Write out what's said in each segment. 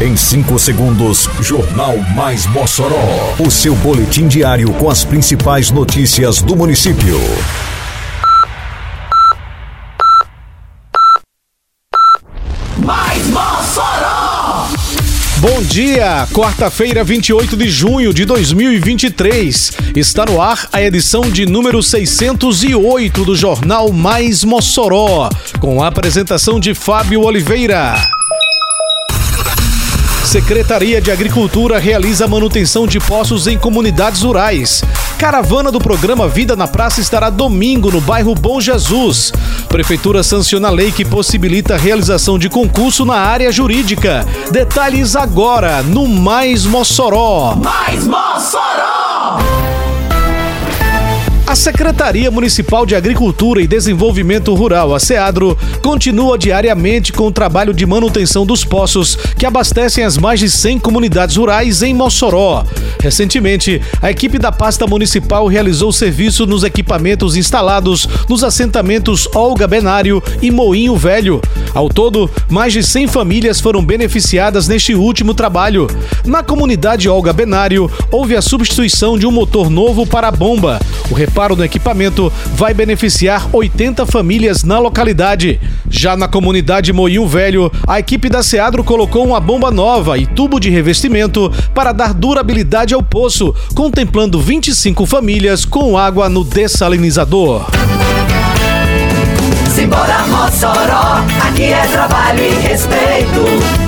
Em 5 segundos, Jornal Mais Mossoró. O seu boletim diário com as principais notícias do município. Mais Mossoró! Bom dia, quarta-feira, 28 de junho de 2023. Está no ar a edição de número 608 do Jornal Mais Mossoró, com a apresentação de Fábio Oliveira. Secretaria de Agricultura realiza manutenção de poços em comunidades rurais. Caravana do programa Vida na Praça estará domingo no bairro Bom Jesus. Prefeitura sanciona a lei que possibilita a realização de concurso na área jurídica. Detalhes agora no Mais Mossoró. Mais Mossoró! A Secretaria Municipal de Agricultura e Desenvolvimento Rural, a SEADRO, continua diariamente com o trabalho de manutenção dos poços que abastecem as mais de 100 comunidades rurais em Mossoró. Recentemente, a equipe da pasta municipal realizou serviço nos equipamentos instalados nos assentamentos Olga Benário e Moinho Velho. Ao todo, mais de 100 famílias foram beneficiadas neste último trabalho. Na comunidade Olga Benário, houve a substituição de um motor novo para a bomba. O reparo no equipamento vai beneficiar 80 famílias na localidade. Já na comunidade Moinho Velho, a equipe da Seadro colocou uma bomba nova e tubo de revestimento para dar durabilidade ao poço, contemplando 25 famílias com água no dessalinizador. Simbora Mossoró, aqui é trabalho e respeito.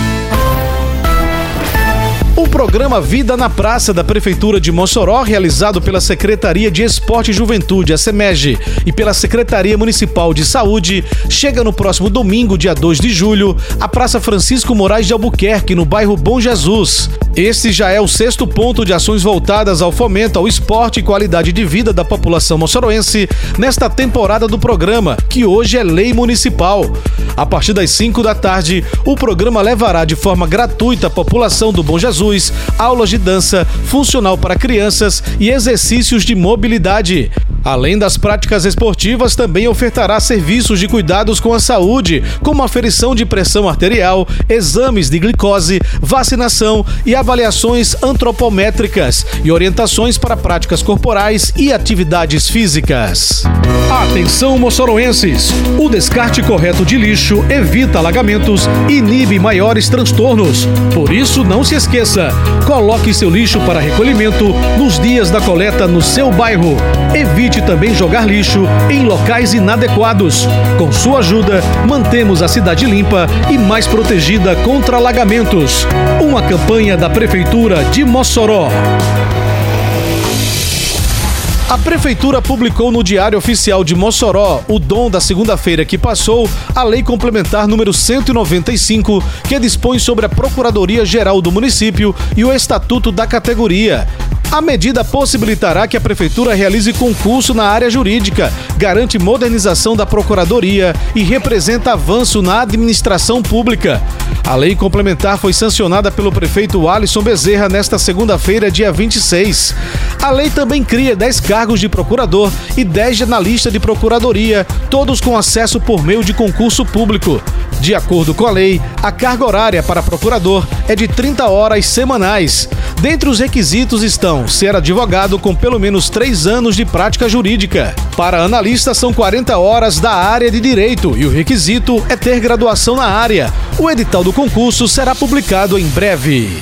O programa Vida na Praça da Prefeitura de Mossoró, realizado pela Secretaria de Esporte e Juventude, a SEMEG, e pela Secretaria Municipal de Saúde, chega no próximo domingo, dia 2 de julho, à Praça Francisco Moraes de Albuquerque, no bairro Bom Jesus. Este já é o sexto ponto de ações voltadas ao fomento ao esporte e qualidade de vida da população moçoroense nesta temporada do programa, que hoje é lei municipal. A partir das 5 da tarde, o programa levará de forma gratuita à população do Bom Jesus aulas de dança, funcional para crianças e exercícios de mobilidade. Além das práticas esportivas, também ofertará serviços de cuidados com a saúde, como aferição de pressão arterial, exames de glicose, vacinação e avaliações antropométricas e orientações para práticas corporais e atividades físicas. Atenção, moçoroenses! O descarte correto de lixo evita alagamentos e inibe maiores transtornos. Por isso, não se esqueça: coloque seu lixo para recolhimento nos dias da coleta no seu bairro. Evite também jogar lixo em locais inadequados. Com sua ajuda, mantemos a cidade limpa e mais protegida contra alagamentos. Uma campanha da Prefeitura de Mossoró. A Prefeitura publicou no Diário Oficial de Mossoró, o dom da segunda-feira que passou, a Lei Complementar número 195, que dispõe sobre a Procuradoria-Geral do município e o Estatuto da categoria. A medida possibilitará que a Prefeitura realize concurso na área jurídica, garante modernização da Procuradoria e representa avanço na administração pública. A lei complementar foi sancionada pelo prefeito Alisson Bezerra nesta segunda-feira, dia 26. A lei também cria 10 cargos de procurador e 10 de analista de procuradoria, todos com acesso por meio de concurso público. De acordo com a lei, a carga horária para procurador é de 30 horas semanais. Dentre os requisitos estão ser advogado com pelo menos 3 anos de prática jurídica. Para analista, são 40 horas da área de direito e o requisito é ter graduação na área. O edital do concurso será publicado em breve.